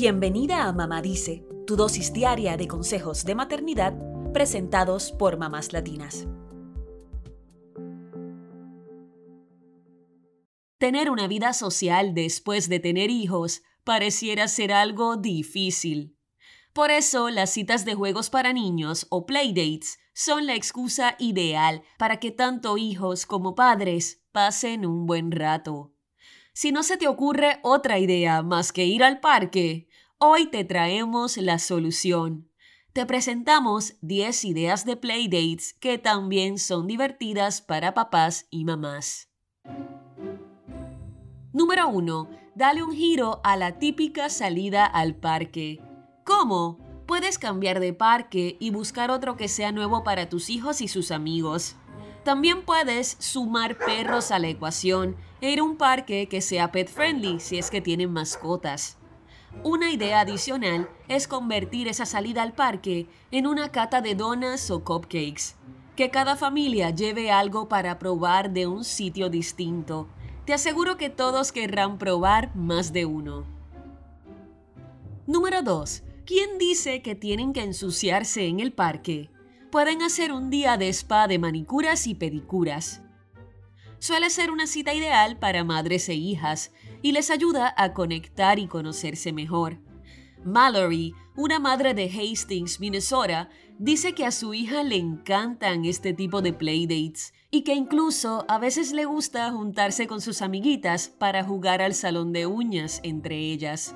Bienvenida a Mamá Dice, tu dosis diaria de consejos de maternidad presentados por mamás latinas. Tener una vida social después de tener hijos pareciera ser algo difícil. Por eso, las citas de juegos para niños o playdates son la excusa ideal para que tanto hijos como padres pasen un buen rato. Si no se te ocurre otra idea más que ir al parque, hoy te traemos la solución. Te presentamos 10 ideas de playdates que también son divertidas para papás y mamás. Número 1. Dale un giro a la típica salida al parque. ¿Cómo? Puedes cambiar de parque y buscar otro que sea nuevo para tus hijos y sus amigos. También puedes sumar perros a la ecuación e ir a un parque que sea pet friendly si es que tienen mascotas. Una idea adicional es convertir esa salida al parque en una cata de donas o cupcakes. Que cada familia lleve algo para probar de un sitio distinto. Te aseguro que todos querrán probar más de uno. Número 2. ¿Quién dice que tienen que ensuciarse en el parque? Pueden hacer un día de spa de manicuras y pedicuras. Suele ser una cita ideal para madres e hijas y les ayuda a conectar y conocerse mejor. Mallory, una madre de Hastings, Minnesota, dice que a su hija le encantan este tipo de playdates y que incluso a veces le gusta juntarse con sus amiguitas para jugar al salón de uñas entre ellas.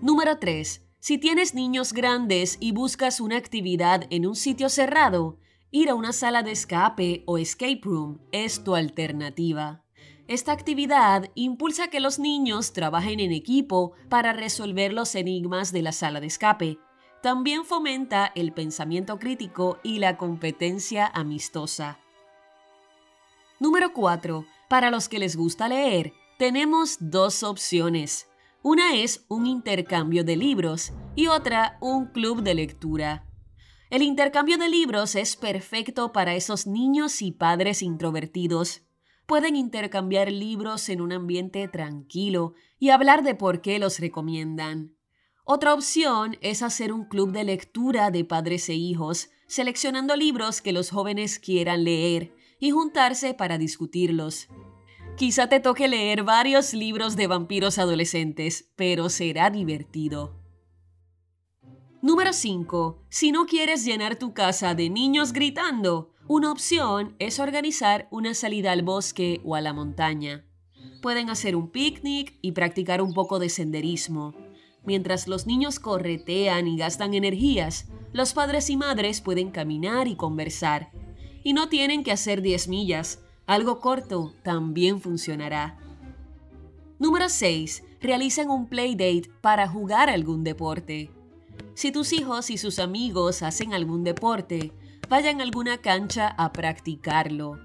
Número 3. Si tienes niños grandes y buscas una actividad en un sitio cerrado, ir a una sala de escape o escape room es tu alternativa. Esta actividad impulsa que los niños trabajen en equipo para resolver los enigmas de la sala de escape. También fomenta el pensamiento crítico y la competencia amistosa. Número 4. Para los que les gusta leer, tenemos dos opciones. Una es un intercambio de libros y otra un club de lectura. El intercambio de libros es perfecto para esos niños y padres introvertidos. Pueden intercambiar libros en un ambiente tranquilo y hablar de por qué los recomiendan. Otra opción es hacer un club de lectura de padres e hijos, seleccionando libros que los jóvenes quieran leer y juntarse para discutirlos. Quizá te toque leer varios libros de vampiros adolescentes, pero será divertido. Número 5. Si no quieres llenar tu casa de niños gritando, una opción es organizar una salida al bosque o a la montaña. Pueden hacer un picnic y practicar un poco de senderismo. Mientras los niños corretean y gastan energías, los padres y madres pueden caminar y conversar. Y no tienen que hacer 10 millas, algo corto también funcionará. Número 6. Realicen un playdate para jugar algún deporte. Si tus hijos y sus amigos hacen algún deporte, vayan a alguna cancha a practicarlo.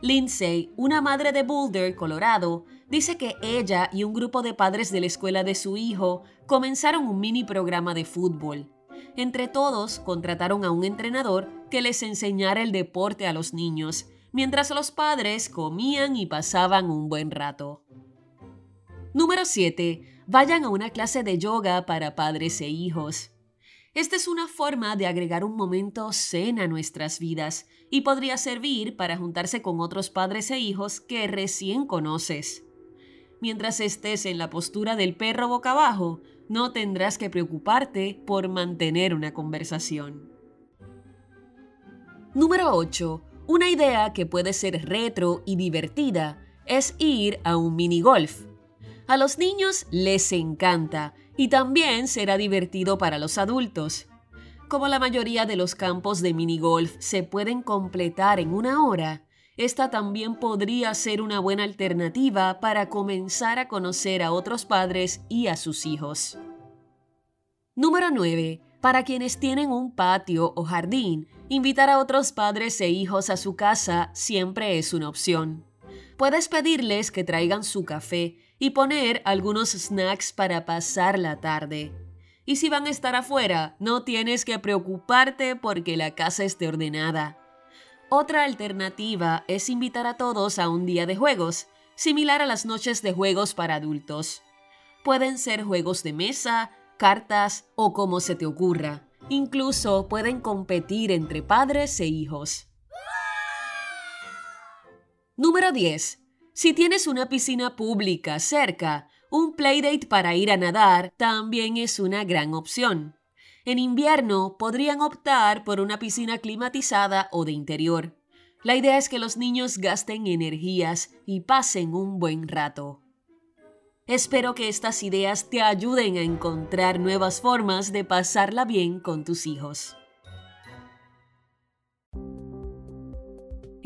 Lindsay, una madre de Boulder, Colorado, dice que ella y un grupo de padres de la escuela de su hijo comenzaron un mini programa de fútbol. Entre todos, contrataron a un entrenador que les enseñara el deporte a los niños mientras los padres comían y pasaban un buen rato. Número 7. Vayan a una clase de yoga para padres e hijos. Esta es una forma de agregar un momento zen a nuestras vidas y podría servir para juntarse con otros padres e hijos que recién conoces. Mientras estés en la postura del perro boca abajo, no tendrás que preocuparte por mantener una conversación. Número 8. Una idea que puede ser retro y divertida es ir a un mini golf. A los niños les encanta y también será divertido para los adultos. Como la mayoría de los campos de mini golf se pueden completar en una hora, esta también podría ser una buena alternativa para comenzar a conocer a otros padres y a sus hijos. Número 9. Para quienes tienen un patio o jardín, invitar a otros padres e hijos a su casa siempre es una opción. Puedes pedirles que traigan su café y poner algunos snacks para pasar la tarde. Y si van a estar afuera, no tienes que preocuparte porque la casa esté ordenada. Otra alternativa es invitar a todos a un día de juegos, similar a las noches de juegos para adultos. Pueden ser juegos de mesa, cartas o como se te ocurra. Incluso pueden competir entre padres e hijos. Número 10. Si tienes una piscina pública cerca, un playdate para ir a nadar también es una gran opción. En invierno podrían optar por una piscina climatizada o de interior. La idea es que los niños gasten energías y pasen un buen rato. Espero que estas ideas te ayuden a encontrar nuevas formas de pasarla bien con tus hijos.